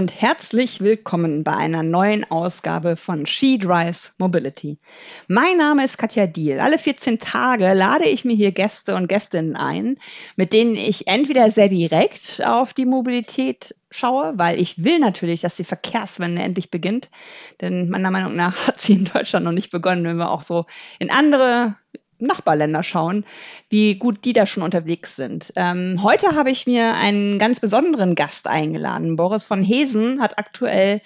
und herzlich willkommen bei einer neuen Ausgabe von She Drives Mobility. Mein Name ist Katja Diel. Alle 14 Tage lade ich mir hier Gäste und Gästinnen ein, mit denen ich entweder sehr direkt auf die Mobilität schaue, weil ich will natürlich, dass die Verkehrswende endlich beginnt. Denn meiner Meinung nach hat sie in Deutschland noch nicht begonnen, wenn wir auch so in andere Nachbarländer schauen, wie gut die da schon unterwegs sind. Ähm, heute habe ich mir einen ganz besonderen Gast eingeladen. Boris von Hesen hat aktuell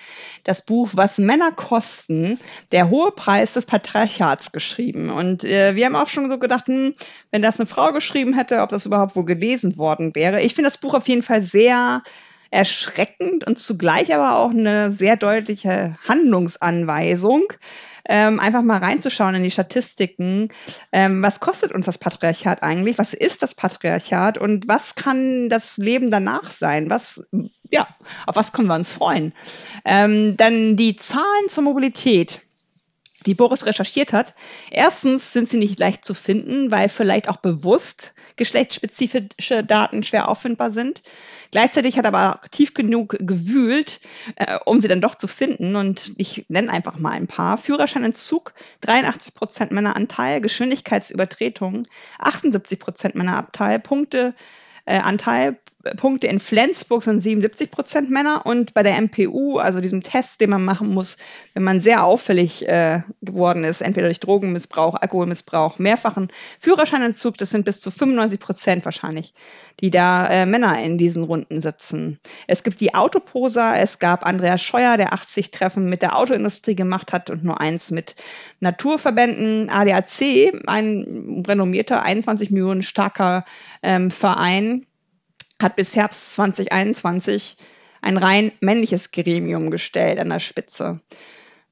das Buch Was Männer kosten, der hohe Preis des Patriarchats geschrieben. Und äh, wir haben auch schon so gedacht, hm, wenn das eine Frau geschrieben hätte, ob das überhaupt wohl gelesen worden wäre. Ich finde das Buch auf jeden Fall sehr erschreckend und zugleich aber auch eine sehr deutliche Handlungsanweisung ähm, einfach mal reinzuschauen in die Statistiken. Ähm, was kostet uns das Patriarchat eigentlich? Was ist das Patriarchat und was kann das Leben danach sein? Was, ja, auf was können wir uns freuen? Ähm, dann die Zahlen zur Mobilität die Boris recherchiert hat. Erstens sind sie nicht leicht zu finden, weil vielleicht auch bewusst geschlechtsspezifische Daten schwer auffindbar sind. Gleichzeitig hat er aber tief genug gewühlt, äh, um sie dann doch zu finden. Und ich nenne einfach mal ein paar. Führerscheinentzug, 83 Prozent Männeranteil, Geschwindigkeitsübertretung, 78 Prozent Männeranteil, Punkte, äh, Anteil Punkte in Flensburg sind 77 Prozent Männer und bei der MPU, also diesem Test, den man machen muss, wenn man sehr auffällig äh, geworden ist, entweder durch Drogenmissbrauch, Alkoholmissbrauch, mehrfachen Führerscheinentzug, das sind bis zu 95 Prozent wahrscheinlich, die da äh, Männer in diesen Runden sitzen. Es gibt die Autoposer, es gab Andreas Scheuer, der 80 Treffen mit der Autoindustrie gemacht hat und nur eins mit Naturverbänden. ADAC, ein renommierter 21 Millionen starker ähm, Verein, hat bis Herbst 2021 ein rein männliches Gremium gestellt an der Spitze.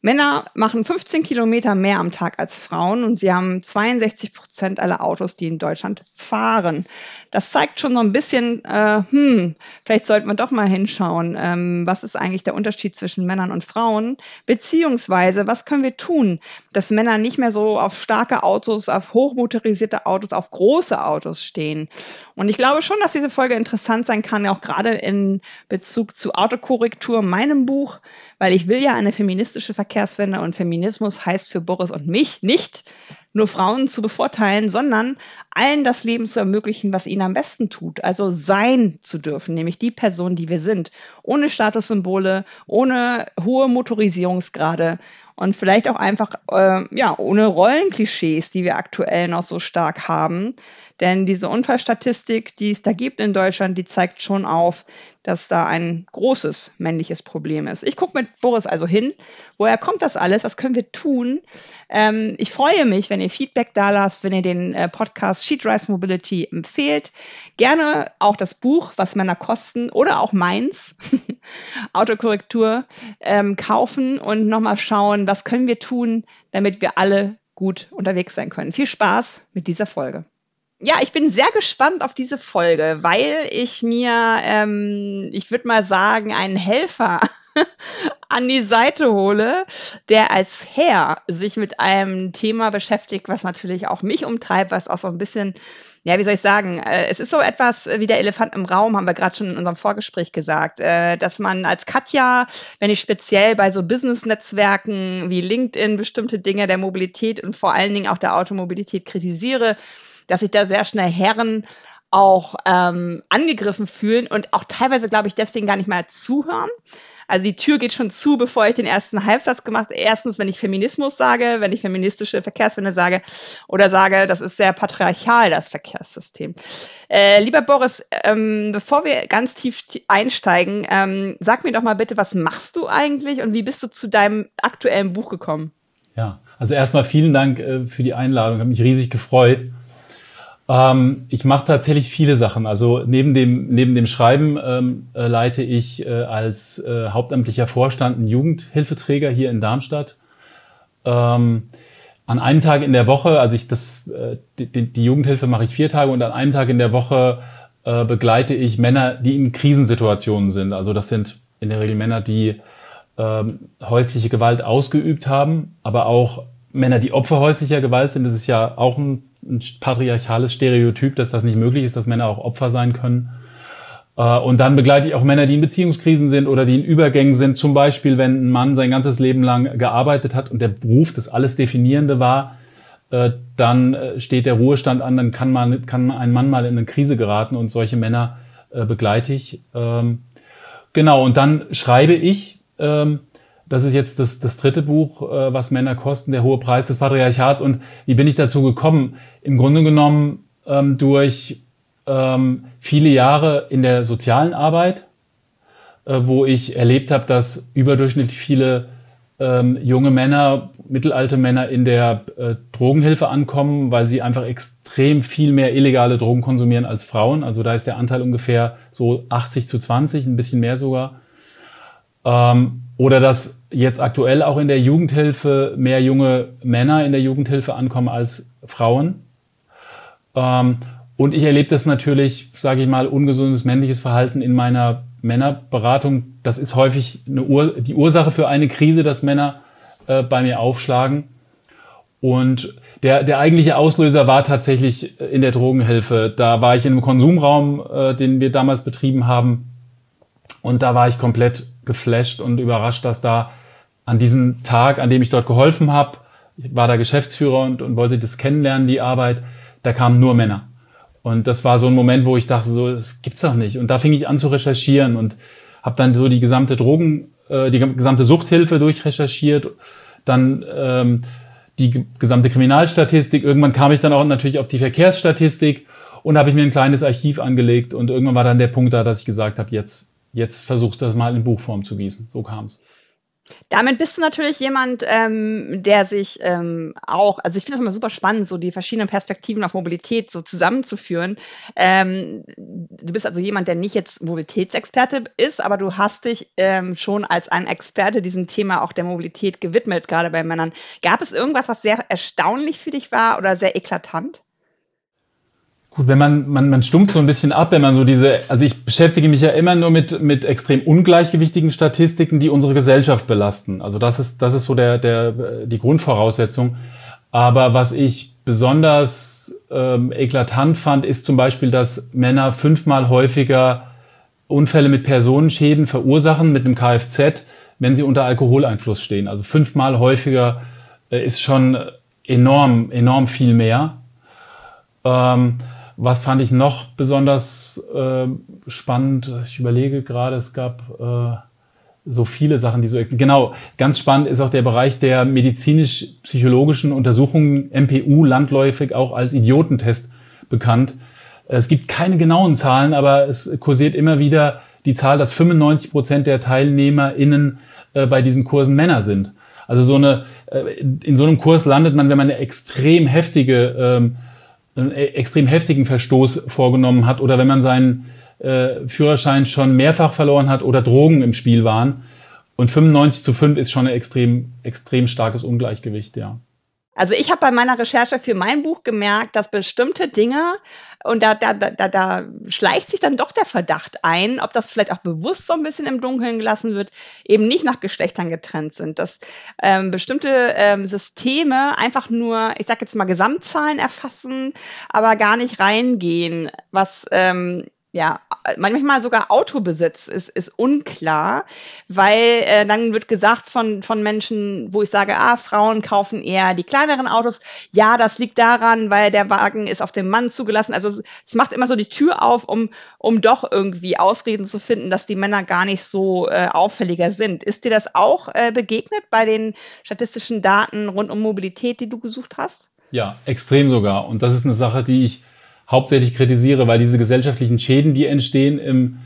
Männer machen 15 Kilometer mehr am Tag als Frauen und sie haben 62 Prozent aller Autos, die in Deutschland fahren. Das zeigt schon so ein bisschen, äh, hm, vielleicht sollten wir doch mal hinschauen, ähm, was ist eigentlich der Unterschied zwischen Männern und Frauen, beziehungsweise was können wir tun, dass Männer nicht mehr so auf starke Autos, auf hochmotorisierte Autos, auf große Autos stehen. Und ich glaube schon, dass diese Folge interessant sein kann, auch gerade in Bezug zu Autokorrektur, meinem Buch, weil ich will ja eine feministische Verkehrswende und Feminismus heißt für Boris und mich nicht nur Frauen zu bevorteilen, sondern allen das Leben zu ermöglichen, was ihnen am besten tut. Also sein zu dürfen, nämlich die Person, die wir sind. Ohne Statussymbole, ohne hohe Motorisierungsgrade und vielleicht auch einfach, äh, ja, ohne Rollenklischees, die wir aktuell noch so stark haben. Denn diese Unfallstatistik, die es da gibt in Deutschland, die zeigt schon auf, dass da ein großes männliches Problem ist. Ich gucke mit Boris also hin. Woher kommt das alles? Was können wir tun? Ähm, ich freue mich, wenn ihr Feedback da lasst, wenn ihr den äh, Podcast Sheet Rise Mobility empfehlt. Gerne auch das Buch, was Männer kosten oder auch meins, Autokorrektur, ähm, kaufen und nochmal schauen, was können wir tun, damit wir alle gut unterwegs sein können. Viel Spaß mit dieser Folge. Ja, ich bin sehr gespannt auf diese Folge, weil ich mir, ähm, ich würde mal sagen, einen Helfer an die Seite hole, der als Herr sich mit einem Thema beschäftigt, was natürlich auch mich umtreibt, was auch so ein bisschen, ja, wie soll ich sagen, äh, es ist so etwas wie der Elefant im Raum, haben wir gerade schon in unserem Vorgespräch gesagt, äh, dass man als Katja, wenn ich speziell bei so Business-Netzwerken wie LinkedIn bestimmte Dinge der Mobilität und vor allen Dingen auch der Automobilität kritisiere, dass sich da sehr schnell Herren auch ähm, angegriffen fühlen und auch teilweise, glaube ich, deswegen gar nicht mal zuhören. Also die Tür geht schon zu, bevor ich den ersten Halbsatz gemacht habe. Erstens, wenn ich Feminismus sage, wenn ich feministische Verkehrswende sage oder sage, das ist sehr patriarchal, das Verkehrssystem. Äh, lieber Boris, ähm, bevor wir ganz tief einsteigen, ähm, sag mir doch mal bitte, was machst du eigentlich und wie bist du zu deinem aktuellen Buch gekommen? Ja, also erstmal vielen Dank äh, für die Einladung, habe mich riesig gefreut. Ähm, ich mache tatsächlich viele Sachen. Also neben dem, neben dem Schreiben ähm, äh, leite ich äh, als äh, hauptamtlicher Vorstand einen Jugendhilfeträger hier in Darmstadt. Ähm, an einem Tag in der Woche, also ich das, äh, die, die Jugendhilfe mache ich vier Tage und an einem Tag in der Woche äh, begleite ich Männer, die in Krisensituationen sind. Also das sind in der Regel Männer, die ähm, häusliche Gewalt ausgeübt haben, aber auch Männer, die Opfer häuslicher Gewalt sind. Das ist ja auch ein ein patriarchales Stereotyp, dass das nicht möglich ist, dass Männer auch Opfer sein können. Äh, und dann begleite ich auch Männer, die in Beziehungskrisen sind oder die in Übergängen sind. Zum Beispiel, wenn ein Mann sein ganzes Leben lang gearbeitet hat und der Beruf das alles Definierende war, äh, dann äh, steht der Ruhestand an, dann kann, man, kann ein Mann mal in eine Krise geraten und solche Männer begleite ich. Ähm, genau, und dann schreibe ich, ähm, das ist jetzt das, das dritte Buch, was Männer kosten, der hohe Preis des Patriarchats. Und wie bin ich dazu gekommen? Im Grunde genommen ähm, durch ähm, viele Jahre in der sozialen Arbeit, äh, wo ich erlebt habe, dass überdurchschnittlich viele ähm, junge Männer, mittelalte Männer in der äh, Drogenhilfe ankommen, weil sie einfach extrem viel mehr illegale Drogen konsumieren als Frauen. Also da ist der Anteil ungefähr so 80 zu 20, ein bisschen mehr sogar. Ähm, oder dass jetzt aktuell auch in der Jugendhilfe mehr junge Männer in der Jugendhilfe ankommen als Frauen. Ähm, und ich erlebe das natürlich, sage ich mal, ungesundes männliches Verhalten in meiner Männerberatung. Das ist häufig Ur die Ursache für eine Krise, dass Männer äh, bei mir aufschlagen. Und der, der eigentliche Auslöser war tatsächlich in der Drogenhilfe. Da war ich in einem Konsumraum, äh, den wir damals betrieben haben. Und da war ich komplett geflasht und überrascht, dass da an diesem Tag, an dem ich dort geholfen habe, war da Geschäftsführer und, und wollte das kennenlernen, die Arbeit, da kamen nur Männer. Und das war so ein Moment, wo ich dachte, so, das gibt's doch nicht. Und da fing ich an zu recherchieren und habe dann so die gesamte Drogen, äh, die gesamte Suchthilfe durchrecherchiert, dann ähm, die gesamte Kriminalstatistik. Irgendwann kam ich dann auch natürlich auf die Verkehrsstatistik und habe ich mir ein kleines Archiv angelegt und irgendwann war dann der Punkt da, dass ich gesagt habe, jetzt, jetzt versuchst du das mal in Buchform zu gießen. So kam's. Damit bist du natürlich jemand, ähm, der sich ähm, auch, also ich finde das immer super spannend, so die verschiedenen Perspektiven auf Mobilität so zusammenzuführen. Ähm, du bist also jemand, der nicht jetzt Mobilitätsexperte ist, aber du hast dich ähm, schon als ein Experte diesem Thema auch der Mobilität gewidmet, gerade bei Männern. Gab es irgendwas, was sehr erstaunlich für dich war oder sehr eklatant? Gut, wenn man, man, man stumpft so ein bisschen ab, wenn man so diese, also ich beschäftige mich ja immer nur mit, mit extrem ungleichgewichtigen Statistiken, die unsere Gesellschaft belasten. Also das ist, das ist so der, der, die Grundvoraussetzung. Aber was ich besonders ähm, eklatant fand, ist zum Beispiel, dass Männer fünfmal häufiger Unfälle mit Personenschäden verursachen mit einem Kfz, wenn sie unter Alkoholeinfluss stehen. Also fünfmal häufiger äh, ist schon enorm, enorm viel mehr. Ähm, was fand ich noch besonders äh, spannend? Ich überlege gerade, es gab äh, so viele Sachen, die so genau. Ganz spannend ist auch der Bereich der medizinisch-psychologischen Untersuchungen, MPU, landläufig auch als Idiotentest bekannt. Es gibt keine genauen Zahlen, aber es kursiert immer wieder die Zahl, dass 95 Prozent der TeilnehmerInnen äh, bei diesen Kursen Männer sind. Also so eine, äh, in so einem Kurs landet man, wenn man eine extrem heftige ähm, einen e-, extrem heftigen Verstoß vorgenommen hat oder wenn man seinen äh, Führerschein schon mehrfach verloren hat oder Drogen im Spiel waren. Und 95 zu 5 ist schon ein extrem, extrem starkes Ungleichgewicht, ja. Also ich habe bei meiner Recherche für mein Buch gemerkt, dass bestimmte Dinge, und da, da, da, da schleicht sich dann doch der Verdacht ein, ob das vielleicht auch bewusst so ein bisschen im Dunkeln gelassen wird, eben nicht nach Geschlechtern getrennt sind, dass ähm, bestimmte ähm, Systeme einfach nur, ich sage jetzt mal Gesamtzahlen erfassen, aber gar nicht reingehen, was ähm, ja, manchmal sogar Autobesitz ist, ist unklar, weil äh, dann wird gesagt von, von Menschen, wo ich sage, ah, Frauen kaufen eher die kleineren Autos. Ja, das liegt daran, weil der Wagen ist auf den Mann zugelassen. Also es macht immer so die Tür auf, um, um doch irgendwie Ausreden zu finden, dass die Männer gar nicht so äh, auffälliger sind. Ist dir das auch äh, begegnet bei den statistischen Daten rund um Mobilität, die du gesucht hast? Ja, extrem sogar. Und das ist eine Sache, die ich hauptsächlich kritisiere, weil diese gesellschaftlichen Schäden, die entstehen im,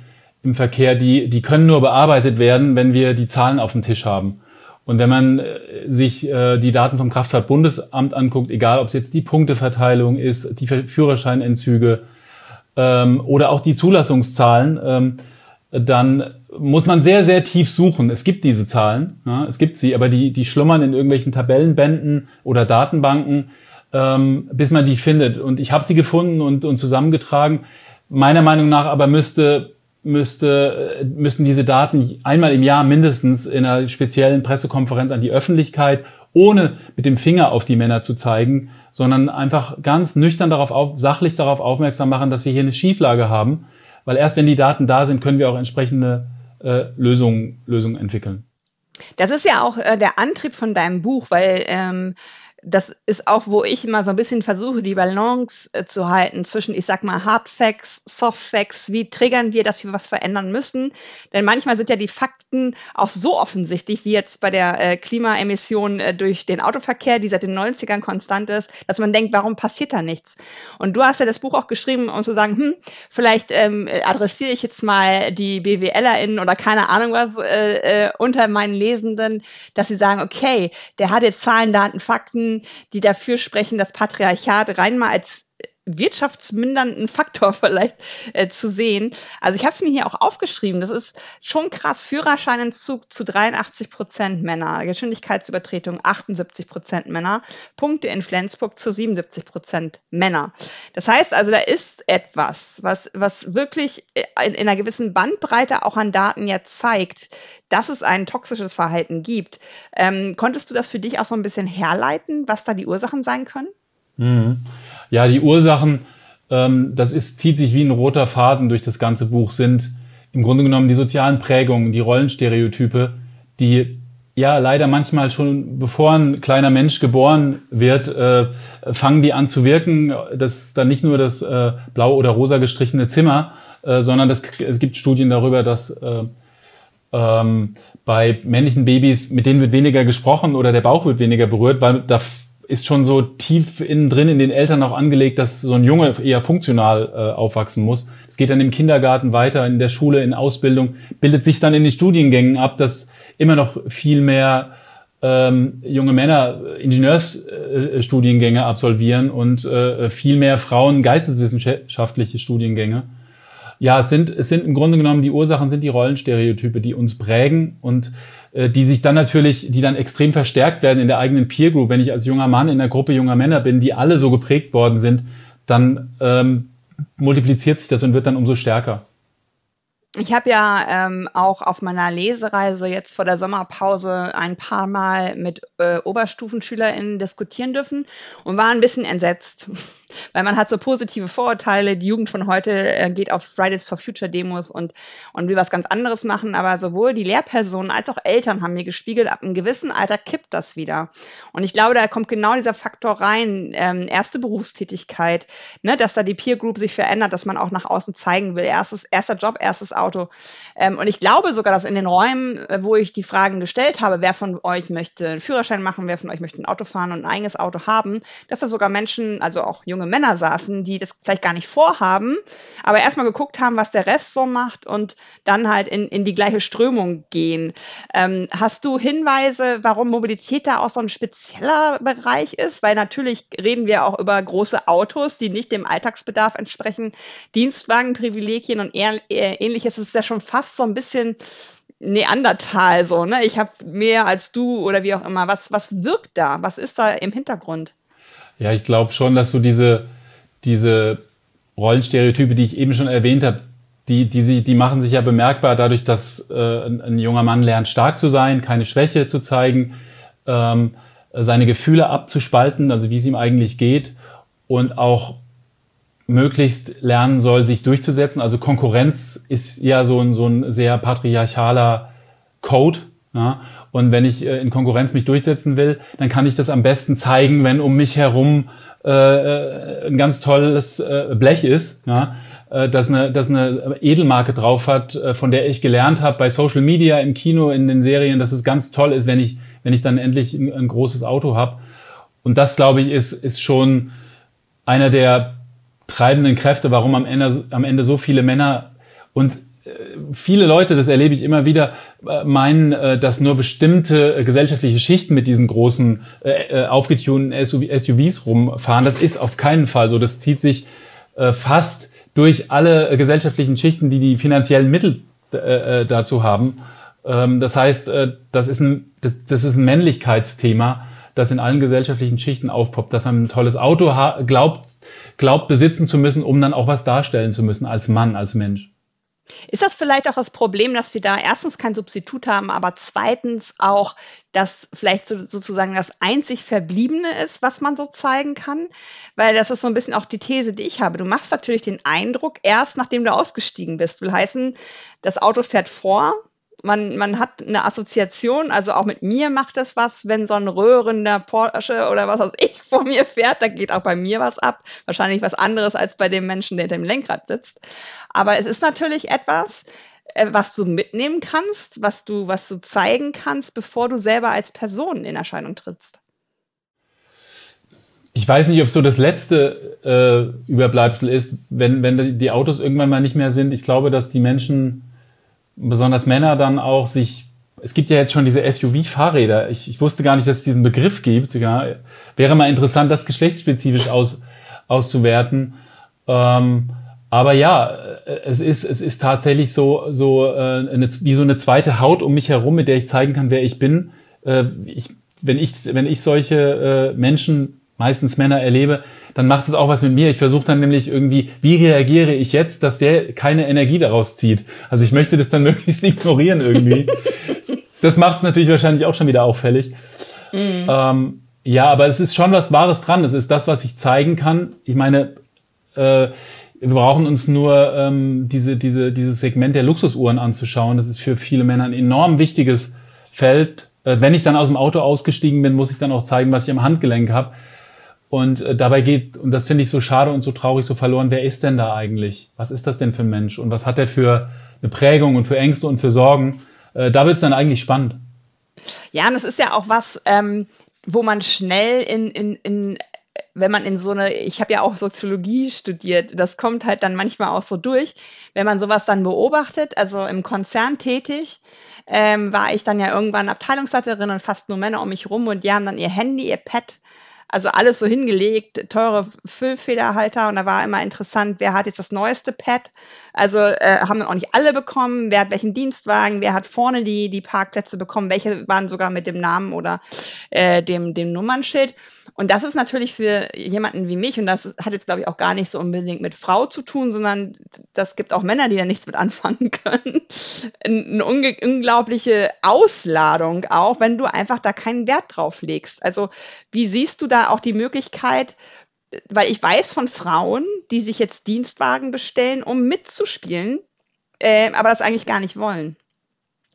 im Verkehr, die, die können nur bearbeitet werden, wenn wir die Zahlen auf dem Tisch haben. Und wenn man äh, sich äh, die Daten vom Kraftfahrtbundesamt anguckt, egal ob es jetzt die Punkteverteilung ist, die Führerscheinentzüge ähm, oder auch die Zulassungszahlen, ähm, dann muss man sehr, sehr tief suchen. Es gibt diese Zahlen, ja, es gibt sie, aber die, die schlummern in irgendwelchen Tabellenbänden oder Datenbanken ähm, bis man die findet. Und ich habe sie gefunden und, und zusammengetragen. Meiner Meinung nach aber müsste müsste, äh, müssten diese Daten einmal im Jahr mindestens in einer speziellen Pressekonferenz an die Öffentlichkeit, ohne mit dem Finger auf die Männer zu zeigen, sondern einfach ganz nüchtern darauf auf, sachlich darauf aufmerksam machen, dass wir hier eine Schieflage haben, weil erst wenn die Daten da sind, können wir auch entsprechende äh, Lösungen, Lösungen entwickeln. Das ist ja auch äh, der Antrieb von deinem Buch, weil ähm, das ist auch, wo ich immer so ein bisschen versuche, die Balance äh, zu halten zwischen, ich sag mal, Hard Facts, Soft Facts, wie triggern wir, dass wir was verändern müssen. Denn manchmal sind ja die Fakten auch so offensichtlich, wie jetzt bei der äh, Klimaemission äh, durch den Autoverkehr, die seit den 90ern konstant ist, dass man denkt, warum passiert da nichts? Und du hast ja das Buch auch geschrieben, um zu sagen, hm, vielleicht ähm, adressiere ich jetzt mal die BWLerInnen oder keine Ahnung was äh, unter meinen Lesenden, dass sie sagen, okay, der hat jetzt Zahlen, Daten, Fakten, die dafür sprechen, das Patriarchat rein mal als wirtschaftsmindernden Faktor vielleicht äh, zu sehen. Also ich habe es mir hier auch aufgeschrieben. Das ist schon krass. Führerscheinentzug zu 83 Prozent Männer, Geschwindigkeitsübertretung 78 Prozent Männer, Punkte in Flensburg zu 77 Prozent Männer. Das heißt also, da ist etwas, was, was wirklich in, in einer gewissen Bandbreite auch an Daten ja zeigt, dass es ein toxisches Verhalten gibt. Ähm, konntest du das für dich auch so ein bisschen herleiten, was da die Ursachen sein können? Mhm. Ja, die Ursachen, ähm, das ist, zieht sich wie ein roter Faden durch das ganze Buch, sind im Grunde genommen die sozialen Prägungen, die Rollenstereotype, die ja leider manchmal schon bevor ein kleiner Mensch geboren wird, äh, fangen die an zu wirken. Das ist dann nicht nur das äh, blau oder rosa gestrichene Zimmer, äh, sondern das, es gibt Studien darüber, dass äh, ähm, bei männlichen Babys, mit denen wird weniger gesprochen oder der Bauch wird weniger berührt, weil da ist schon so tief innen drin in den Eltern auch angelegt, dass so ein Junge eher funktional äh, aufwachsen muss. Es geht dann im Kindergarten weiter, in der Schule, in Ausbildung, bildet sich dann in den Studiengängen ab, dass immer noch viel mehr ähm, junge Männer Ingenieursstudiengänge äh, absolvieren und äh, viel mehr Frauen geisteswissenschaftliche Studiengänge. Ja, es sind, es sind im Grunde genommen die Ursachen sind die Rollenstereotype, die uns prägen und äh, die sich dann natürlich, die dann extrem verstärkt werden in der eigenen Peer Group. Wenn ich als junger Mann in einer Gruppe junger Männer bin, die alle so geprägt worden sind, dann ähm, multipliziert sich das und wird dann umso stärker. Ich habe ja ähm, auch auf meiner Lesereise jetzt vor der Sommerpause ein paar Mal mit äh, OberstufenschülerInnen diskutieren dürfen und war ein bisschen entsetzt, weil man hat so positive Vorurteile. Die Jugend von heute äh, geht auf Fridays for Future Demos und, und will was ganz anderes machen. Aber sowohl die Lehrpersonen als auch Eltern haben mir gespiegelt, ab einem gewissen Alter kippt das wieder. Und ich glaube, da kommt genau dieser Faktor rein, ähm, erste Berufstätigkeit, ne, dass da die Peer Group sich verändert, dass man auch nach außen zeigen will. Erstes, erster Job, erstes Auto. Ähm, und ich glaube sogar, dass in den Räumen, äh, wo ich die Fragen gestellt habe, wer von euch möchte einen Führerschein machen, wer von euch möchte ein Auto fahren und ein eigenes Auto haben, dass da sogar Menschen, also auch junge Männer saßen, die das vielleicht gar nicht vorhaben, aber erstmal geguckt haben, was der Rest so macht und dann halt in, in die gleiche Strömung gehen. Ähm, hast du Hinweise, warum Mobilität da auch so ein spezieller Bereich ist? Weil natürlich reden wir auch über große Autos, die nicht dem Alltagsbedarf entsprechen, Dienstwagenprivilegien und ähnliches. Es ist ja schon fast so ein bisschen Neandertal so, ne? Ich habe mehr als du oder wie auch immer. Was, was wirkt da? Was ist da im Hintergrund? Ja, ich glaube schon, dass du diese, diese Rollenstereotype, die ich eben schon erwähnt habe, die, die, sie, die machen sich ja bemerkbar dadurch, dass äh, ein, ein junger Mann lernt, stark zu sein, keine Schwäche zu zeigen, ähm, seine Gefühle abzuspalten, also wie es ihm eigentlich geht und auch möglichst lernen soll, sich durchzusetzen. Also Konkurrenz ist ja so ein, so ein sehr patriarchaler Code. Ja? Und wenn ich äh, in Konkurrenz mich durchsetzen will, dann kann ich das am besten zeigen, wenn um mich herum äh, äh ein ganz tolles äh, Blech ist, ja? äh, das, eine, das eine Edelmarke drauf hat, äh, von der ich gelernt habe bei Social Media, im Kino, in den Serien, dass es ganz toll ist, wenn ich, wenn ich dann endlich ein, ein großes Auto habe. Und das, glaube ich, ist, ist schon einer der treibenden Kräfte, warum am Ende, am Ende so viele Männer und viele Leute, das erlebe ich immer wieder, äh, meinen, äh, dass nur bestimmte äh, gesellschaftliche Schichten mit diesen großen aufgetunten SUVs rumfahren. Das ist auf keinen Fall so. Das zieht sich fast durch alle gesellschaftlichen Schichten, die die finanziellen Mittel dazu haben. Ähm, das heißt, das ist ein, das ist ein Männlichkeitsthema, das in allen gesellschaftlichen Schichten aufpoppt, dass man ein tolles Auto glaubt, glaubt besitzen zu müssen, um dann auch was darstellen zu müssen als Mann, als Mensch. Ist das vielleicht auch das Problem, dass wir da erstens kein Substitut haben, aber zweitens auch, dass vielleicht so, sozusagen das einzig Verbliebene ist, was man so zeigen kann? Weil das ist so ein bisschen auch die These, die ich habe. Du machst natürlich den Eindruck erst, nachdem du ausgestiegen bist. Will heißen, das Auto fährt vor, man, man hat eine Assoziation, also auch mit mir macht das was, wenn so ein röhrender Porsche oder was weiß ich vor mir fährt, da geht auch bei mir was ab. Wahrscheinlich was anderes als bei dem Menschen, der hinter dem Lenkrad sitzt. Aber es ist natürlich etwas, äh, was du mitnehmen kannst, was du, was du zeigen kannst, bevor du selber als Person in Erscheinung trittst. Ich weiß nicht, ob so das letzte äh, Überbleibsel ist, wenn, wenn die Autos irgendwann mal nicht mehr sind. Ich glaube, dass die Menschen besonders Männer dann auch sich es gibt ja jetzt schon diese SUV-Fahrräder. Ich, ich wusste gar nicht, dass es diesen Begriff gibt. Ja. Wäre mal interessant, das geschlechtsspezifisch aus, auszuwerten. Ähm, aber ja, es ist, es ist tatsächlich so, so äh, eine, wie so eine zweite Haut um mich herum, mit der ich zeigen kann, wer ich bin. Äh, ich, wenn, ich, wenn ich solche äh, Menschen, meistens Männer, erlebe, dann macht es auch was mit mir. Ich versuche dann nämlich irgendwie, wie reagiere ich jetzt, dass der keine Energie daraus zieht. Also ich möchte das dann möglichst ignorieren irgendwie. das macht es natürlich wahrscheinlich auch schon wieder auffällig. Mhm. Ähm, ja, aber es ist schon was Wahres dran. Es ist das, was ich zeigen kann. Ich meine, äh, wir brauchen uns nur ähm, diese, diese, dieses Segment der Luxusuhren anzuschauen. Das ist für viele Männer ein enorm wichtiges Feld. Äh, wenn ich dann aus dem Auto ausgestiegen bin, muss ich dann auch zeigen, was ich am Handgelenk habe. Und äh, dabei geht, und das finde ich so schade und so traurig, so verloren, wer ist denn da eigentlich? Was ist das denn für ein Mensch? Und was hat er für eine Prägung und für Ängste und für Sorgen? Äh, da wird es dann eigentlich spannend. Ja, und es ist ja auch was, ähm, wo man schnell in, in, in wenn man in so eine, ich habe ja auch Soziologie studiert, das kommt halt dann manchmal auch so durch, wenn man sowas dann beobachtet, also im Konzern tätig, ähm, war ich dann ja irgendwann Abteilungsleiterin und fast nur Männer um mich rum und die haben dann ihr Handy, ihr Pad also alles so hingelegt, teure Füllfederhalter und da war immer interessant, wer hat jetzt das neueste Pad. Also äh, haben auch nicht alle bekommen, wer hat welchen Dienstwagen, wer hat vorne die, die Parkplätze bekommen, welche waren sogar mit dem Namen oder äh, dem, dem Nummernschild. Und das ist natürlich für jemanden wie mich, und das hat jetzt, glaube ich, auch gar nicht so unbedingt mit Frau zu tun, sondern das gibt auch Männer, die da nichts mit anfangen können. Eine unglaubliche Ausladung auch, wenn du einfach da keinen Wert drauf legst. Also wie siehst du da auch die Möglichkeit, weil ich weiß von Frauen, die sich jetzt Dienstwagen bestellen, um mitzuspielen, äh, aber das eigentlich gar nicht wollen.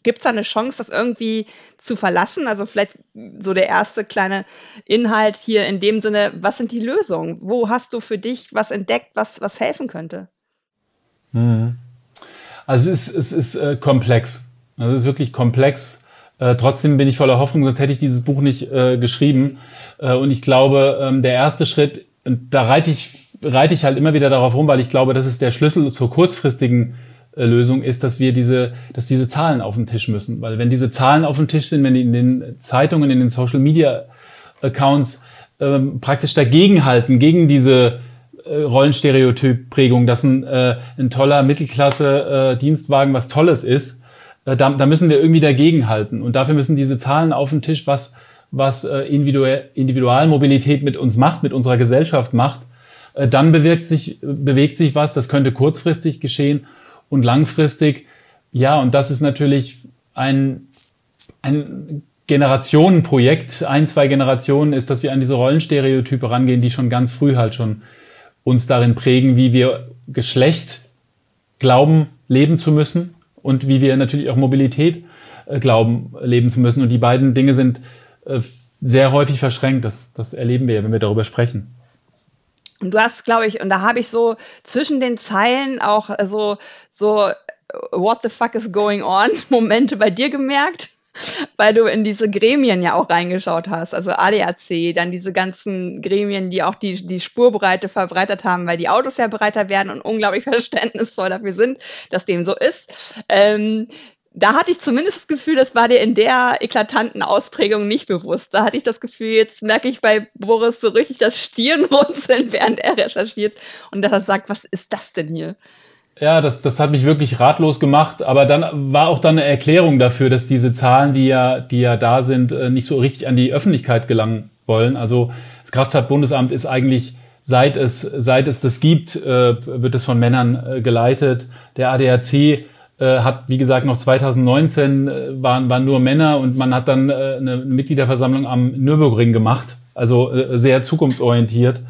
Gibt es da eine Chance, das irgendwie zu verlassen? Also vielleicht so der erste kleine Inhalt hier in dem Sinne, was sind die Lösungen? Wo hast du für dich was entdeckt, was, was helfen könnte? Mhm. Also es ist, es ist äh, komplex. Also es ist wirklich komplex. Äh, trotzdem bin ich voller Hoffnung, sonst hätte ich dieses Buch nicht äh, geschrieben. Äh, und ich glaube, ähm, der erste Schritt, und da reite ich, reite ich halt immer wieder darauf rum, weil ich glaube, das ist der Schlüssel zur kurzfristigen äh, Lösung ist, dass wir diese, dass diese Zahlen auf den Tisch müssen. Weil wenn diese Zahlen auf dem Tisch sind, wenn die in den Zeitungen, in den Social Media Accounts ähm, praktisch dagegenhalten, gegen diese äh, Rollenstereotyp-Prägung, dass ein, äh, ein toller Mittelklasse-Dienstwagen äh, was Tolles ist, äh, da, da müssen wir irgendwie dagegenhalten. Und dafür müssen diese Zahlen auf den Tisch, was, was äh, Individualmobilität mit uns macht, mit unserer Gesellschaft macht. Äh, dann bewirkt sich, bewegt sich was, das könnte kurzfristig geschehen und langfristig, ja, und das ist natürlich ein, ein Generationenprojekt, ein, zwei Generationen ist, dass wir an diese Rollenstereotype rangehen, die schon ganz früh halt schon uns darin prägen, wie wir Geschlecht glauben, leben zu müssen und wie wir natürlich auch Mobilität äh, glauben, leben zu müssen. Und die beiden Dinge sind sehr häufig verschränkt. Das, das erleben wir ja, wenn wir darüber sprechen. Und du hast, glaube ich, und da habe ich so zwischen den Zeilen auch so, so, what the fuck is going on Momente bei dir gemerkt, weil du in diese Gremien ja auch reingeschaut hast, also ADAC, dann diese ganzen Gremien, die auch die, die Spurbreite verbreitert haben, weil die Autos ja breiter werden und unglaublich verständnisvoll dafür sind, dass dem so ist. Ähm, da hatte ich zumindest das Gefühl, das war dir in der eklatanten Ausprägung nicht bewusst. Da hatte ich das Gefühl, jetzt merke ich bei Boris so richtig das Stirnrunzeln, während er recherchiert und dass er sagt, was ist das denn hier? Ja, das, das hat mich wirklich ratlos gemacht, aber dann war auch dann eine Erklärung dafür, dass diese Zahlen, die ja, die ja da sind, äh, nicht so richtig an die Öffentlichkeit gelangen wollen. Also das Kraftfahrtbundesamt ist eigentlich seit es, seit es das gibt, äh, wird es von Männern äh, geleitet. Der ADAC äh, hat, wie gesagt, noch 2019 äh, waren, waren nur Männer und man hat dann äh, eine Mitgliederversammlung am Nürburgring gemacht, also äh, sehr zukunftsorientiert.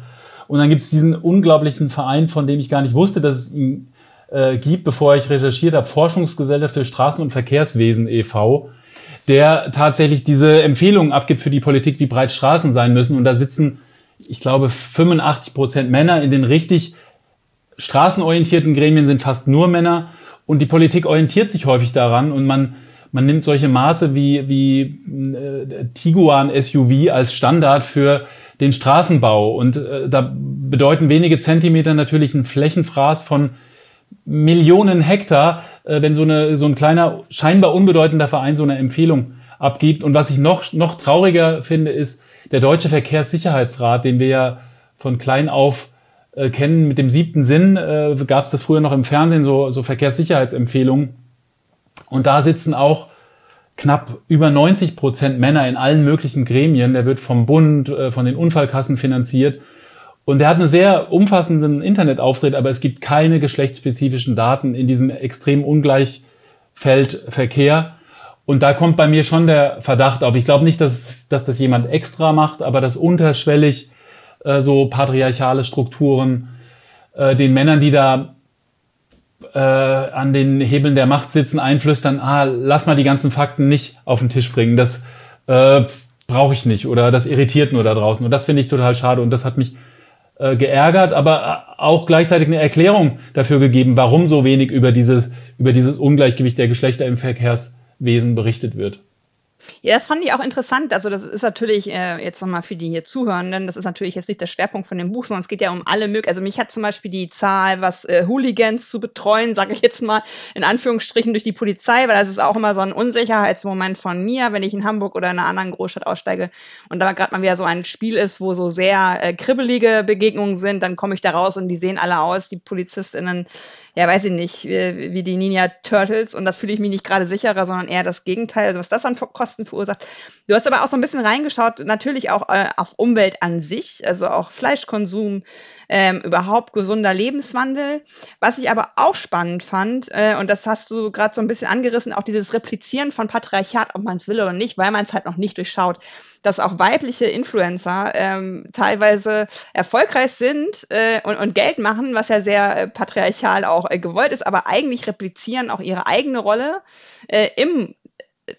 Und dann gibt es diesen unglaublichen Verein, von dem ich gar nicht wusste, dass es ihn äh, gibt, bevor ich recherchiert habe, Forschungsgesellschaft für Straßen- und Verkehrswesen e.V., der tatsächlich diese Empfehlungen abgibt für die Politik, wie breit Straßen sein müssen. Und da sitzen, ich glaube, 85 Prozent Männer. In den richtig straßenorientierten Gremien sind fast nur Männer. Und die Politik orientiert sich häufig daran und man, man nimmt solche Maße wie, wie äh, Tiguan SUV als Standard für den Straßenbau. Und äh, da bedeuten wenige Zentimeter natürlich ein Flächenfraß von Millionen Hektar, äh, wenn so, eine, so ein kleiner, scheinbar unbedeutender Verein so eine Empfehlung abgibt. Und was ich noch, noch trauriger finde, ist der Deutsche Verkehrssicherheitsrat, den wir ja von klein auf äh, kennen. Mit dem siebten Sinn äh, gab es das früher noch im Fernsehen, so, so Verkehrssicherheitsempfehlungen. Und da sitzen auch knapp über 90 Prozent Männer in allen möglichen Gremien. Der wird vom Bund, äh, von den Unfallkassen finanziert. Und er hat einen sehr umfassenden Internetauftritt, aber es gibt keine geschlechtsspezifischen Daten in diesem extrem Ungleichfeldverkehr. Und da kommt bei mir schon der Verdacht auf. Ich glaube nicht, dass, dass das jemand extra macht, aber dass unterschwellig äh, so patriarchale Strukturen äh, den Männern, die da äh, an den Hebeln der Macht sitzen, einflüstern, ah, lass mal die ganzen Fakten nicht auf den Tisch bringen. Das äh, brauche ich nicht oder das irritiert nur da draußen. Und das finde ich total schade. Und das hat mich äh, geärgert, aber äh, auch gleichzeitig eine Erklärung dafür gegeben, warum so wenig über dieses, über dieses Ungleichgewicht der Geschlechter im Verkehrswesen berichtet wird. Ja, das fand ich auch interessant. Also das ist natürlich äh, jetzt nochmal für die hier Zuhörenden, das ist natürlich jetzt nicht der Schwerpunkt von dem Buch, sondern es geht ja um alle möglichen. Also mich hat zum Beispiel die Zahl, was äh, Hooligans zu betreuen, sage ich jetzt mal in Anführungsstrichen durch die Polizei, weil das ist auch immer so ein Unsicherheitsmoment von mir, wenn ich in Hamburg oder in einer anderen Großstadt aussteige und da gerade mal wieder so ein Spiel ist, wo so sehr äh, kribbelige Begegnungen sind, dann komme ich da raus und die sehen alle aus, die PolizistInnen ja, weiß ich nicht, wie, wie die Ninja Turtles und da fühle ich mich nicht gerade sicherer, sondern eher das Gegenteil, also was das an Kosten verursacht. Du hast aber auch so ein bisschen reingeschaut, natürlich auch äh, auf Umwelt an sich, also auch Fleischkonsum, ähm, überhaupt gesunder Lebenswandel. Was ich aber auch spannend fand, äh, und das hast du gerade so ein bisschen angerissen, auch dieses Replizieren von Patriarchat, ob man es will oder nicht, weil man es halt noch nicht durchschaut, dass auch weibliche Influencer ähm, teilweise erfolgreich sind äh, und, und Geld machen, was ja sehr äh, patriarchal auch äh, gewollt ist, aber eigentlich replizieren auch ihre eigene Rolle äh, im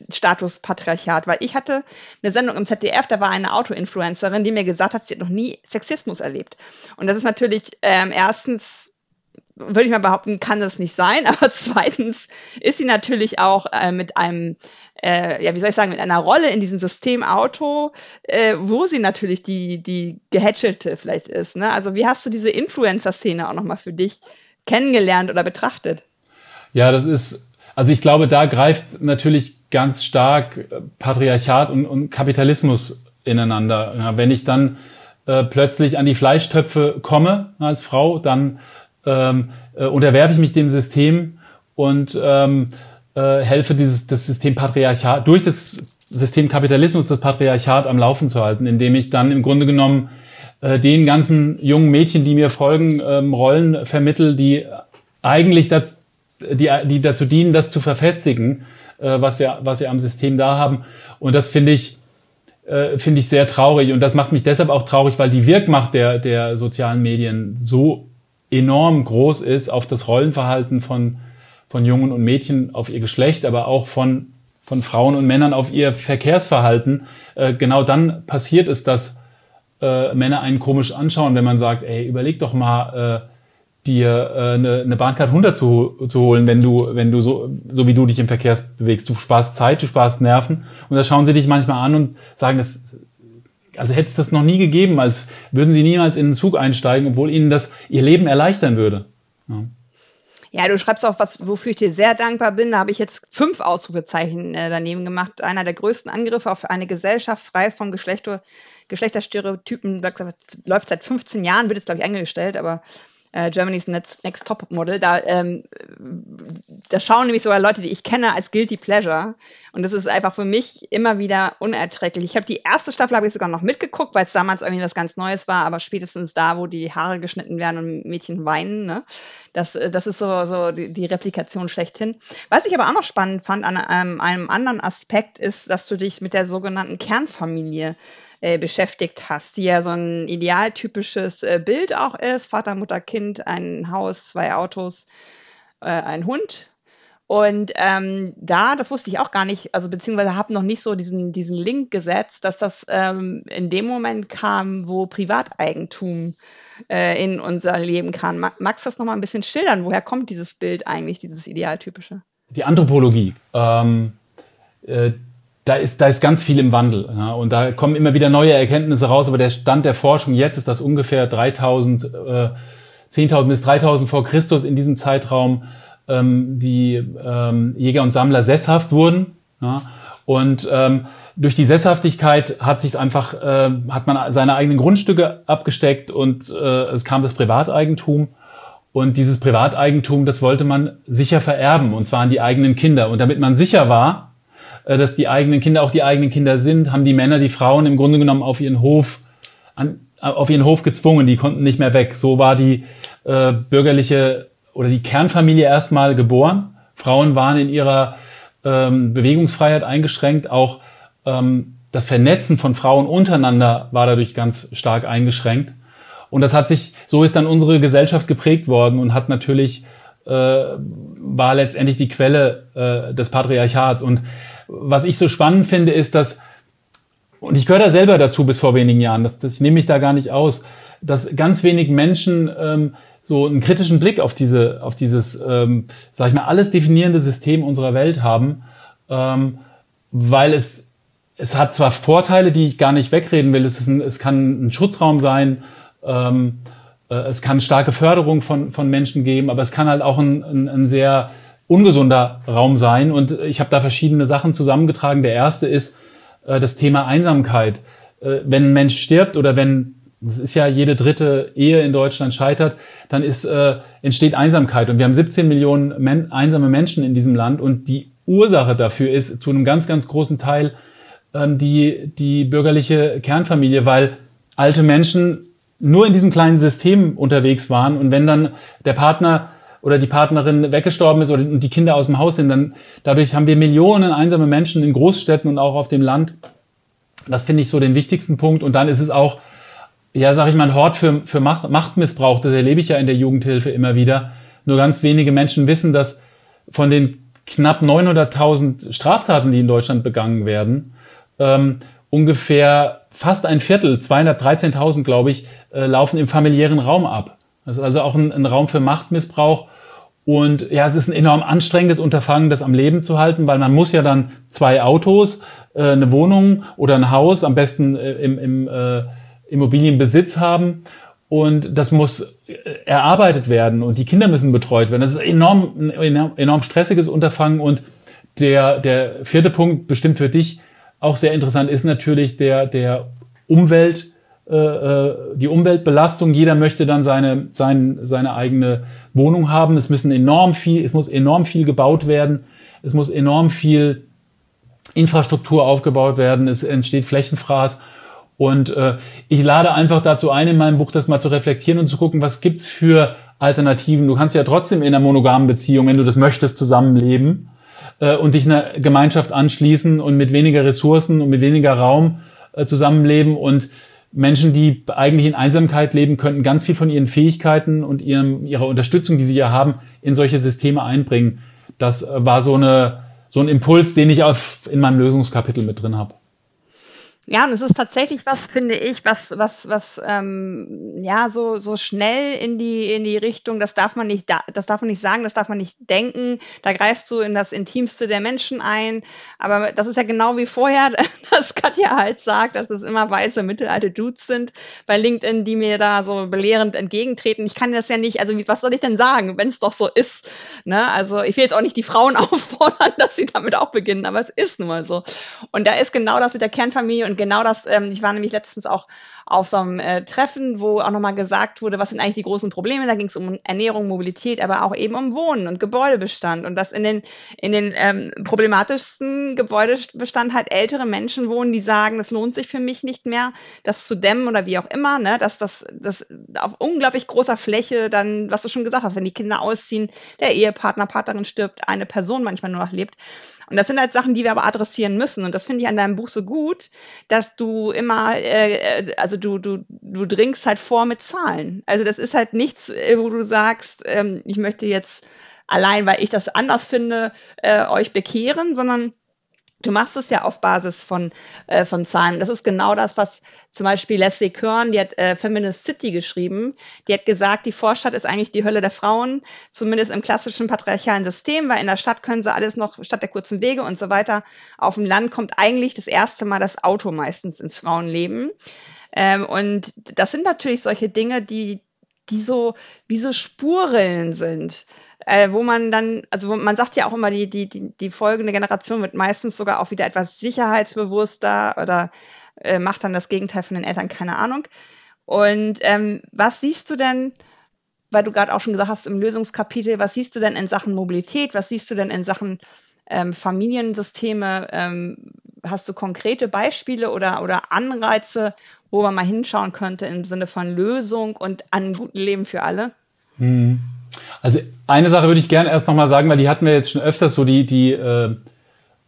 Status Patriarchat, weil ich hatte eine Sendung im ZDF, da war eine Auto-Influencerin, die mir gesagt hat, sie hat noch nie Sexismus erlebt. Und das ist natürlich ähm, erstens, würde ich mal behaupten, kann das nicht sein, aber zweitens ist sie natürlich auch äh, mit einem, äh, ja, wie soll ich sagen, mit einer Rolle in diesem System Auto, äh, wo sie natürlich die, die Gehätschelte vielleicht ist. Ne? Also wie hast du diese Influencer-Szene auch nochmal für dich kennengelernt oder betrachtet? Ja, das ist also ich glaube, da greift natürlich ganz stark äh, Patriarchat und, und Kapitalismus ineinander. Ja, wenn ich dann äh, plötzlich an die Fleischtöpfe komme als Frau, dann ähm, äh, unterwerfe ich mich dem System und ähm, äh, helfe dieses das System Patriarchat durch das System Kapitalismus das Patriarchat am Laufen zu halten, indem ich dann im Grunde genommen äh, den ganzen jungen Mädchen, die mir folgen, ähm, Rollen vermittel, die eigentlich das, die, die dazu dienen, das zu verfestigen, äh, was, wir, was wir am System da haben. Und das finde ich, äh, finde ich sehr traurig. Und das macht mich deshalb auch traurig, weil die Wirkmacht der, der sozialen Medien so enorm groß ist auf das Rollenverhalten von, von Jungen und Mädchen, auf ihr Geschlecht, aber auch von, von Frauen und Männern auf ihr Verkehrsverhalten. Äh, genau dann passiert es, dass äh, Männer einen komisch anschauen, wenn man sagt, ey, überleg doch mal, äh, dir äh, eine, eine Bahncard 100 zu, zu holen, wenn du, wenn du so, so wie du dich im Verkehr bewegst. Du sparst Zeit, du sparst Nerven. Und da schauen sie dich manchmal an und sagen, das, also hätte es das noch nie gegeben, als würden sie niemals in den Zug einsteigen, obwohl ihnen das ihr Leben erleichtern würde. Ja. Ja, du schreibst auch was, wofür ich dir sehr dankbar bin. Da habe ich jetzt fünf Ausrufezeichen äh, daneben gemacht. Einer der größten Angriffe auf eine Gesellschaft frei von Geschlechter, Geschlechterstereotypen läuft seit 15 Jahren, wird jetzt, glaube ich, eingestellt, aber äh, Germany's Next, Next Top Model. Da, ähm, da schauen nämlich sogar Leute, die ich kenne, als Guilty Pleasure. Und das ist einfach für mich immer wieder unerträglich. Ich habe die erste Staffel habe ich sogar noch mitgeguckt, weil es damals irgendwie was ganz Neues war, aber spätestens da, wo die Haare geschnitten werden und Mädchen weinen, ne? Das, äh, das ist so, so die, die Replikation schlechthin. Was ich aber auch noch spannend fand an einem, einem anderen Aspekt ist, dass du dich mit der sogenannten Kernfamilie äh, beschäftigt hast, die ja so ein idealtypisches äh, Bild auch ist. Vater, Mutter, Kind, ein Haus, zwei Autos, äh, ein Hund. Und ähm, da, das wusste ich auch gar nicht, also beziehungsweise habe noch nicht so diesen, diesen Link gesetzt, dass das ähm, in dem Moment kam, wo Privateigentum äh, in unser Leben kam. Magst du das nochmal ein bisschen schildern? Woher kommt dieses Bild eigentlich, dieses Idealtypische? Die Anthropologie. Ähm, äh, da ist, da ist ganz viel im Wandel. Ja, und da kommen immer wieder neue Erkenntnisse raus. Aber der Stand der Forschung jetzt ist, dass ungefähr 3000, äh, 10.000 bis 3000 vor Christus in diesem Zeitraum ähm, die ähm, Jäger und Sammler sesshaft wurden. Ja, und ähm, durch die Sesshaftigkeit hat sich einfach, äh, hat man seine eigenen Grundstücke abgesteckt und äh, es kam das Privateigentum. Und dieses Privateigentum, das wollte man sicher vererben, und zwar an die eigenen Kinder. Und damit man sicher war, dass die eigenen Kinder auch die eigenen Kinder sind, haben die Männer die Frauen im Grunde genommen auf ihren Hof an, auf ihren Hof gezwungen, die konnten nicht mehr weg. So war die äh, bürgerliche oder die Kernfamilie erstmal geboren. Frauen waren in ihrer ähm, Bewegungsfreiheit eingeschränkt. Auch ähm, das Vernetzen von Frauen untereinander war dadurch ganz stark eingeschränkt. Und das hat sich, so ist dann unsere Gesellschaft geprägt worden und hat natürlich, äh, war letztendlich die Quelle äh, des Patriarchats. Und was ich so spannend finde, ist, dass, und ich gehöre da selber dazu bis vor wenigen Jahren, das, das ich nehme mich da gar nicht aus, dass ganz wenig Menschen ähm, so einen kritischen Blick auf diese, auf dieses, ähm, sag ich mal, alles definierende System unserer Welt haben, ähm, weil es es hat zwar Vorteile, die ich gar nicht wegreden will. Es, ist ein, es kann ein Schutzraum sein, ähm, äh, es kann starke Förderung von, von Menschen geben, aber es kann halt auch ein, ein, ein sehr ungesunder Raum sein. Und ich habe da verschiedene Sachen zusammengetragen. Der erste ist äh, das Thema Einsamkeit. Äh, wenn ein Mensch stirbt oder wenn, das ist ja jede dritte Ehe in Deutschland scheitert, dann ist, äh, entsteht Einsamkeit. Und wir haben 17 Millionen men einsame Menschen in diesem Land. Und die Ursache dafür ist zu einem ganz, ganz großen Teil ähm, die, die bürgerliche Kernfamilie, weil alte Menschen nur in diesem kleinen System unterwegs waren. Und wenn dann der Partner oder die Partnerin weggestorben ist oder die Kinder aus dem Haus sind, dann dadurch haben wir Millionen einsame Menschen in Großstädten und auch auf dem Land. Das finde ich so den wichtigsten Punkt. Und dann ist es auch, ja, sag ich mal, ein Hort für, für Macht, Machtmissbrauch. Das erlebe ich ja in der Jugendhilfe immer wieder. Nur ganz wenige Menschen wissen, dass von den knapp 900.000 Straftaten, die in Deutschland begangen werden, ähm, ungefähr fast ein Viertel, 213.000 glaube ich, äh, laufen im familiären Raum ab. Das ist also auch ein, ein Raum für Machtmissbrauch und ja, es ist ein enorm anstrengendes Unterfangen, das am Leben zu halten, weil man muss ja dann zwei Autos, äh, eine Wohnung oder ein Haus, am besten äh, im, im äh, Immobilienbesitz haben. Und das muss äh, erarbeitet werden und die Kinder müssen betreut werden. Das ist enorm, ein enorm, stressiges Unterfangen. Und der, der vierte Punkt bestimmt für dich auch sehr interessant ist natürlich der, der Umwelt, die Umweltbelastung. Jeder möchte dann seine, sein, seine eigene Wohnung haben. Es müssen enorm viel, es muss enorm viel gebaut werden. Es muss enorm viel Infrastruktur aufgebaut werden. Es entsteht Flächenfraß. Und äh, ich lade einfach dazu ein, in meinem Buch das mal zu reflektieren und zu gucken, was gibt's für Alternativen. Du kannst ja trotzdem in einer monogamen Beziehung, wenn du das möchtest, zusammenleben äh, und dich einer Gemeinschaft anschließen und mit weniger Ressourcen und mit weniger Raum äh, zusammenleben und Menschen, die eigentlich in Einsamkeit leben, könnten ganz viel von ihren Fähigkeiten und ihrem, ihrer Unterstützung, die sie ja haben, in solche Systeme einbringen. Das war so, eine, so ein Impuls, den ich auf, in meinem Lösungskapitel mit drin habe. Ja, und es ist tatsächlich was, finde ich, was, was, was, ähm, ja, so, so schnell in die, in die Richtung, das darf man nicht, das darf man nicht sagen, das darf man nicht denken. Da greifst du in das Intimste der Menschen ein. Aber das ist ja genau wie vorher, dass Katja halt sagt, dass es immer weiße, mittelalte Dudes sind bei LinkedIn, die mir da so belehrend entgegentreten. Ich kann das ja nicht, also was soll ich denn sagen, wenn es doch so ist? Ne? Also ich will jetzt auch nicht die Frauen auffordern, dass sie damit auch beginnen, aber es ist nun mal so. Und da ist genau das mit der Kernfamilie und genau das, ähm, ich war nämlich letztens auch auf so einem äh, Treffen, wo auch nochmal gesagt wurde, was sind eigentlich die großen Probleme. Da ging es um Ernährung, Mobilität, aber auch eben um Wohnen und Gebäudebestand. Und dass in den, in den ähm, problematischsten Gebäudebestand halt ältere Menschen wohnen, die sagen, es lohnt sich für mich nicht mehr, das zu dämmen oder wie auch immer, ne? dass das, das auf unglaublich großer Fläche dann, was du schon gesagt hast, wenn die Kinder ausziehen, der Ehepartner, Partnerin stirbt, eine Person manchmal nur noch lebt. Und das sind halt Sachen, die wir aber adressieren müssen. Und das finde ich an deinem Buch so gut, dass du immer, äh, also du, du, du dringst halt vor mit Zahlen. Also das ist halt nichts, äh, wo du sagst, ähm, ich möchte jetzt allein, weil ich das anders finde, äh, euch bekehren, sondern Du machst es ja auf Basis von, äh, von Zahlen. Das ist genau das, was zum Beispiel Leslie Kern, die hat äh, Feminist City geschrieben, die hat gesagt, die Vorstadt ist eigentlich die Hölle der Frauen, zumindest im klassischen patriarchalen System, weil in der Stadt können sie alles noch, statt der kurzen Wege und so weiter, auf dem Land kommt eigentlich das erste Mal das Auto meistens ins Frauenleben. Ähm, und das sind natürlich solche Dinge, die, die so wie so Spurrillen sind äh, wo man dann, also man sagt ja auch immer, die, die, die, die folgende Generation wird meistens sogar auch wieder etwas sicherheitsbewusster oder äh, macht dann das Gegenteil von den Eltern, keine Ahnung. Und ähm, was siehst du denn, weil du gerade auch schon gesagt hast im Lösungskapitel, was siehst du denn in Sachen Mobilität, was siehst du denn in Sachen ähm, Familiensysteme? Ähm, hast du konkrete Beispiele oder, oder Anreize, wo man mal hinschauen könnte im Sinne von Lösung und einem guten Leben für alle? Hm. Also eine Sache würde ich gerne erst nochmal sagen, weil die hatten wir jetzt schon öfters so die, die äh,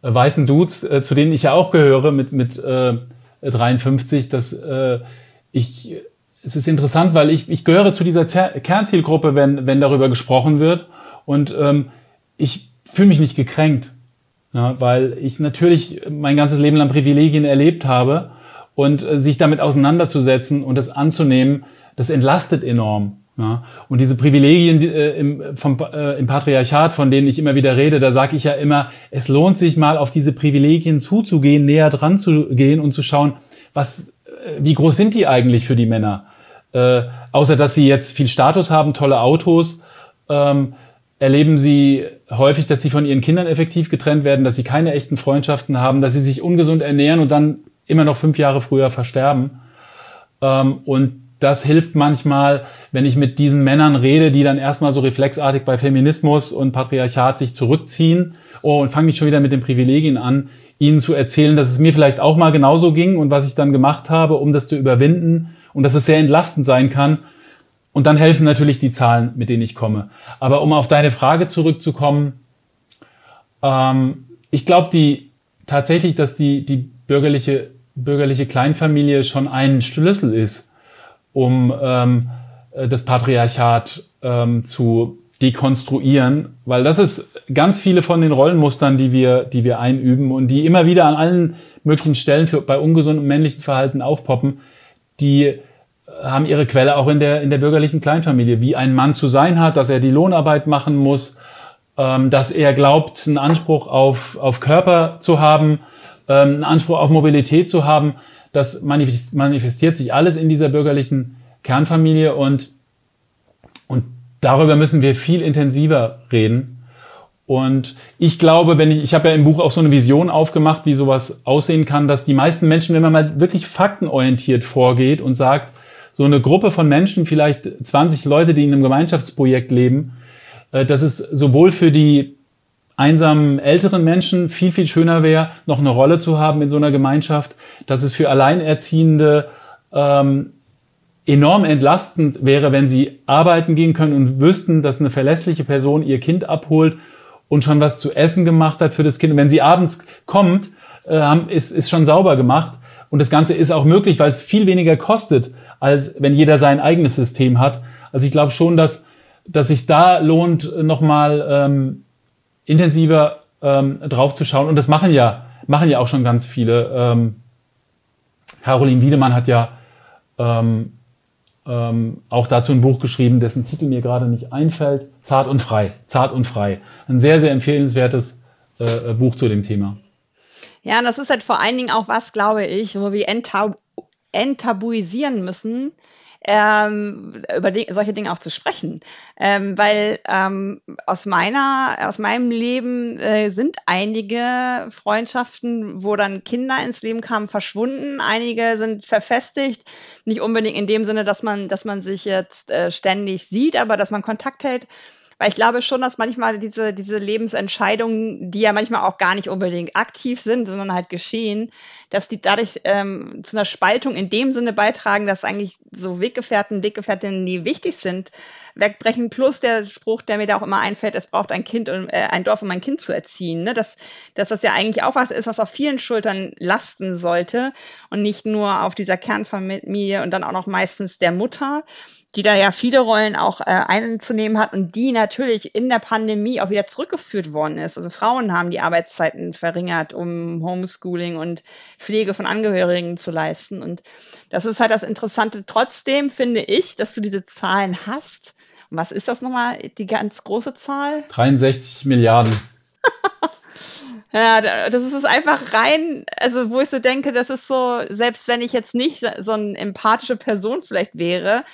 weißen Dudes, äh, zu denen ich ja auch gehöre mit, mit äh, 53, dass äh, ich, es ist interessant, weil ich, ich gehöre zu dieser Zer Kernzielgruppe, wenn, wenn darüber gesprochen wird und ähm, ich fühle mich nicht gekränkt, ja, weil ich natürlich mein ganzes Leben lang Privilegien erlebt habe und äh, sich damit auseinanderzusetzen und das anzunehmen, das entlastet enorm. Ja, und diese Privilegien äh, im, vom, äh, im Patriarchat, von denen ich immer wieder rede, da sage ich ja immer, es lohnt sich mal auf diese Privilegien zuzugehen, näher dran zu gehen und zu schauen, was, äh, wie groß sind die eigentlich für die Männer? Äh, außer dass sie jetzt viel Status haben, tolle Autos, ähm, erleben sie häufig, dass sie von ihren Kindern effektiv getrennt werden, dass sie keine echten Freundschaften haben, dass sie sich ungesund ernähren und dann immer noch fünf Jahre früher versterben. Ähm, und das hilft manchmal, wenn ich mit diesen Männern rede, die dann erstmal so reflexartig bei Feminismus und Patriarchat sich zurückziehen. Oh, und fange ich schon wieder mit den Privilegien an, ihnen zu erzählen, dass es mir vielleicht auch mal genauso ging und was ich dann gemacht habe, um das zu überwinden und dass es sehr entlastend sein kann. Und dann helfen natürlich die Zahlen, mit denen ich komme. Aber um auf deine Frage zurückzukommen, ähm, ich glaube die tatsächlich, dass die, die bürgerliche, bürgerliche Kleinfamilie schon ein Schlüssel ist um ähm, äh, das Patriarchat ähm, zu dekonstruieren, weil das ist ganz viele von den Rollenmustern, die wir, die wir einüben und die immer wieder an allen möglichen Stellen für, bei ungesundem männlichen Verhalten aufpoppen, die haben ihre Quelle auch in der, in der bürgerlichen Kleinfamilie, wie ein Mann zu sein hat, dass er die Lohnarbeit machen muss, ähm, dass er glaubt, einen Anspruch auf, auf Körper zu haben, ähm, einen Anspruch auf Mobilität zu haben das manifestiert sich alles in dieser bürgerlichen Kernfamilie und, und darüber müssen wir viel intensiver reden. Und ich glaube, wenn ich, ich habe ja im Buch auch so eine Vision aufgemacht, wie sowas aussehen kann, dass die meisten Menschen, wenn man mal wirklich faktenorientiert vorgeht und sagt, so eine Gruppe von Menschen, vielleicht 20 Leute, die in einem Gemeinschaftsprojekt leben, äh, dass es sowohl für die einsamen älteren Menschen viel, viel schöner wäre, noch eine Rolle zu haben in so einer Gemeinschaft, dass es für Alleinerziehende ähm, enorm entlastend wäre, wenn sie arbeiten gehen können und wüssten, dass eine verlässliche Person ihr Kind abholt und schon was zu essen gemacht hat für das Kind. Und wenn sie abends kommt, äh, ist, ist schon sauber gemacht. Und das Ganze ist auch möglich, weil es viel weniger kostet, als wenn jeder sein eigenes System hat. Also ich glaube schon, dass, dass sich da lohnt, nochmal ähm, intensiver ähm, drauf zu schauen. Und das machen ja, machen ja auch schon ganz viele. Ähm, Caroline Wiedemann hat ja ähm, ähm, auch dazu ein Buch geschrieben, dessen Titel mir gerade nicht einfällt. Zart und frei. Zart und frei. Ein sehr, sehr empfehlenswertes äh, Buch zu dem Thema. Ja, das ist halt vor allen Dingen auch was, glaube ich, wo wir enttabu enttabuisieren müssen, ähm, über solche Dinge auch zu sprechen. Ähm, weil ähm, aus meiner, aus meinem Leben äh, sind einige Freundschaften, wo dann Kinder ins Leben kamen, verschwunden. Einige sind verfestigt. Nicht unbedingt in dem Sinne, dass man, dass man sich jetzt äh, ständig sieht, aber dass man Kontakt hält. Weil ich glaube schon, dass manchmal diese, diese Lebensentscheidungen, die ja manchmal auch gar nicht unbedingt aktiv sind, sondern halt geschehen, dass die dadurch ähm, zu einer Spaltung in dem Sinne beitragen, dass eigentlich so Weggefährten, Weggefährtinnen, die wichtig sind, wegbrechen. Plus der Spruch, der mir da auch immer einfällt, es braucht ein Kind, um, äh, ein Dorf, um ein Kind zu erziehen. Ne? Dass, dass das ja eigentlich auch was ist, was auf vielen Schultern lasten sollte und nicht nur auf dieser Kernfamilie und dann auch noch meistens der Mutter die da ja viele Rollen auch äh, einzunehmen hat und die natürlich in der Pandemie auch wieder zurückgeführt worden ist. Also Frauen haben die Arbeitszeiten verringert, um Homeschooling und Pflege von Angehörigen zu leisten. Und das ist halt das Interessante. Trotzdem finde ich, dass du diese Zahlen hast. Und was ist das nochmal, die ganz große Zahl? 63 Milliarden. Ja, das ist einfach rein, also wo ich so denke, das ist so, selbst wenn ich jetzt nicht so eine empathische Person vielleicht wäre,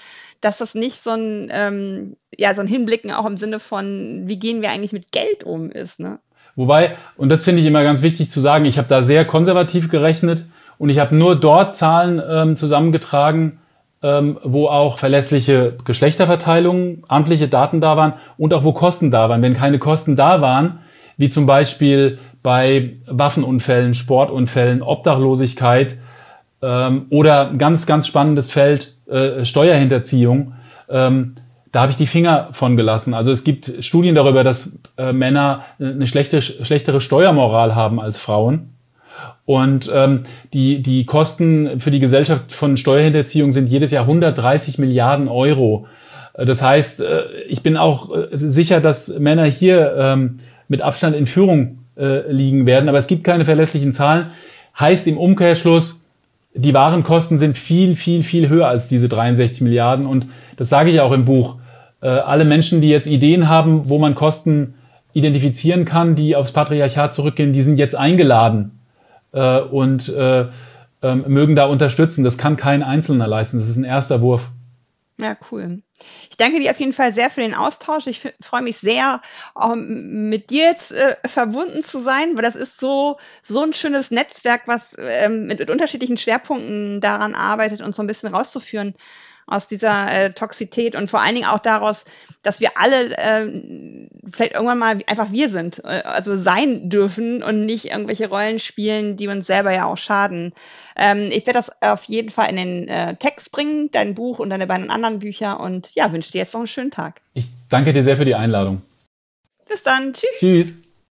dass das nicht so ein, ähm, ja, so ein Hinblicken auch im Sinne von, wie gehen wir eigentlich mit Geld um ist. Ne? Wobei, und das finde ich immer ganz wichtig zu sagen, ich habe da sehr konservativ gerechnet und ich habe nur dort Zahlen ähm, zusammengetragen, ähm, wo auch verlässliche Geschlechterverteilungen, amtliche Daten da waren und auch wo Kosten da waren. Wenn keine Kosten da waren, wie zum Beispiel bei Waffenunfällen, Sportunfällen, Obdachlosigkeit ähm, oder ganz, ganz spannendes Feld äh, Steuerhinterziehung, ähm, da habe ich die Finger von gelassen. Also es gibt Studien darüber, dass äh, Männer eine schlechte, schlechtere Steuermoral haben als Frauen. Und ähm, die, die Kosten für die Gesellschaft von Steuerhinterziehung sind jedes Jahr 130 Milliarden Euro. Äh, das heißt, äh, ich bin auch äh, sicher, dass Männer hier ähm, mit Abstand in Führung äh, liegen werden, aber es gibt keine verlässlichen Zahlen. Heißt im Umkehrschluss, die Warenkosten sind viel, viel, viel höher als diese 63 Milliarden. Und das sage ich auch im Buch. Äh, alle Menschen, die jetzt Ideen haben, wo man Kosten identifizieren kann, die aufs Patriarchat zurückgehen, die sind jetzt eingeladen äh, und äh, ähm, mögen da unterstützen. Das kann kein Einzelner leisten. Das ist ein erster Wurf. Ja, cool. Ich danke dir auf jeden Fall sehr für den Austausch. Ich freue mich sehr, auch mit dir jetzt äh, verbunden zu sein, weil das ist so, so ein schönes Netzwerk, was ähm, mit, mit unterschiedlichen Schwerpunkten daran arbeitet, uns so ein bisschen rauszuführen, aus dieser äh, Toxität und vor allen Dingen auch daraus, dass wir alle äh, vielleicht irgendwann mal einfach wir sind, äh, also sein dürfen und nicht irgendwelche Rollen spielen, die uns selber ja auch schaden. Ähm, ich werde das auf jeden Fall in den äh, Text bringen, dein Buch und deine beiden anderen Bücher und ja, wünsche dir jetzt noch einen schönen Tag. Ich danke dir sehr für die Einladung. Bis dann. Tschüss. Tschüss.